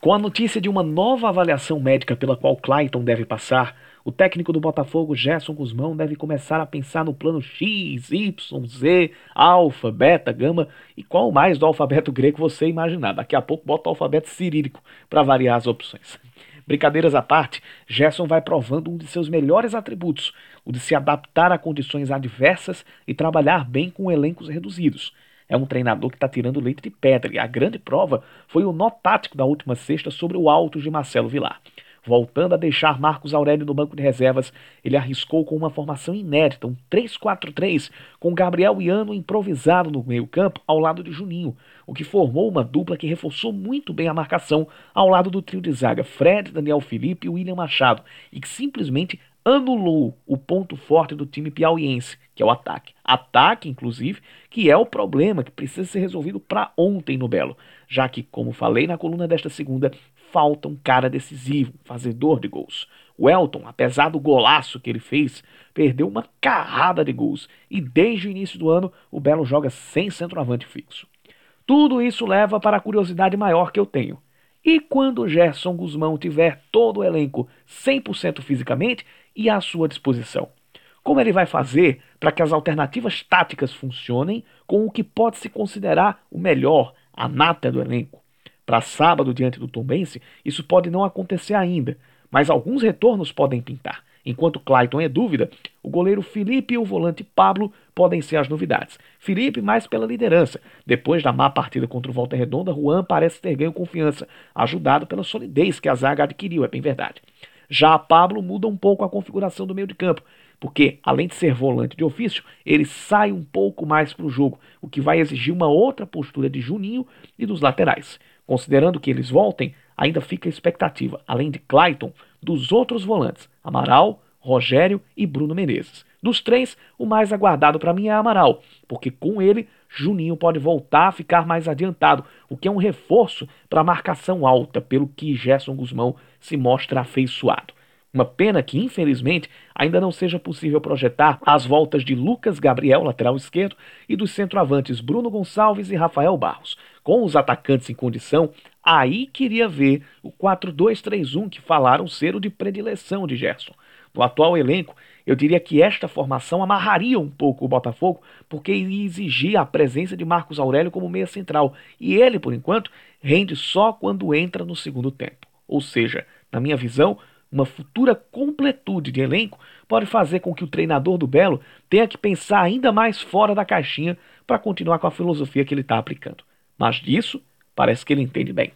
Com a notícia de uma nova avaliação médica pela qual Clayton deve passar, o técnico do Botafogo, Gerson Guzmão, deve começar a pensar no plano X, Y, Z, alfa, beta, gama e qual mais do alfabeto grego você imaginar. Daqui a pouco bota o alfabeto cirílico para variar as opções. Brincadeiras à parte, Gerson vai provando um de seus melhores atributos, o de se adaptar a condições adversas e trabalhar bem com elencos reduzidos. É um treinador que está tirando leite de pedra, e a grande prova foi o nó tático da última sexta sobre o alto de Marcelo Vilar. Voltando a deixar Marcos Aurélio no banco de reservas, ele arriscou com uma formação inédita, um 3-4-3, com Gabriel Iano improvisado no meio-campo ao lado de Juninho, o que formou uma dupla que reforçou muito bem a marcação ao lado do trio de zaga Fred, Daniel Felipe e William Machado, e que simplesmente anulou o ponto forte do time piauiense, que é o ataque. Ataque, inclusive, que é o problema que precisa ser resolvido para ontem no Belo, já que, como falei na coluna desta segunda, falta um cara decisivo, fazedor de gols. O Elton, apesar do golaço que ele fez, perdeu uma carrada de gols e desde o início do ano o Belo joga sem centroavante fixo. Tudo isso leva para a curiosidade maior que eu tenho. E quando Gerson Guzmão tiver todo o elenco 100% fisicamente e à sua disposição? Como ele vai fazer para que as alternativas táticas funcionem com o que pode se considerar o melhor, a nata do elenco? Para sábado, diante do Tombense, isso pode não acontecer ainda, mas alguns retornos podem pintar. Enquanto Clayton é dúvida, o goleiro Felipe e o volante Pablo podem ser as novidades. Felipe mais pela liderança. Depois da má partida contra o Volta Redonda, Juan parece ter ganho confiança, ajudado pela solidez que a zaga adquiriu, é bem verdade. Já Pablo muda um pouco a configuração do meio de campo, porque além de ser volante de ofício, ele sai um pouco mais para o jogo, o que vai exigir uma outra postura de Juninho e dos laterais. Considerando que eles voltem, ainda fica a expectativa, além de Clayton, dos outros volantes, Amaral, Rogério e Bruno Menezes. Dos três, o mais aguardado para mim é Amaral, porque com ele, Juninho pode voltar a ficar mais adiantado, o que é um reforço para a marcação alta, pelo que Gerson Guzmão se mostra afeiçoado. Uma pena que, infelizmente, ainda não seja possível projetar as voltas de Lucas Gabriel, lateral esquerdo, e dos centroavantes Bruno Gonçalves e Rafael Barros. Com os atacantes em condição, aí queria ver o 4-2-3-1 que falaram ser o de predileção de Gerson. No atual elenco, eu diria que esta formação amarraria um pouco o Botafogo, porque iria exigir a presença de Marcos Aurélio como meia central, e ele, por enquanto, rende só quando entra no segundo tempo. Ou seja, na minha visão, uma futura completude de elenco pode fazer com que o treinador do Belo tenha que pensar ainda mais fora da caixinha para continuar com a filosofia que ele está aplicando. Mas disso, parece que ele entende bem.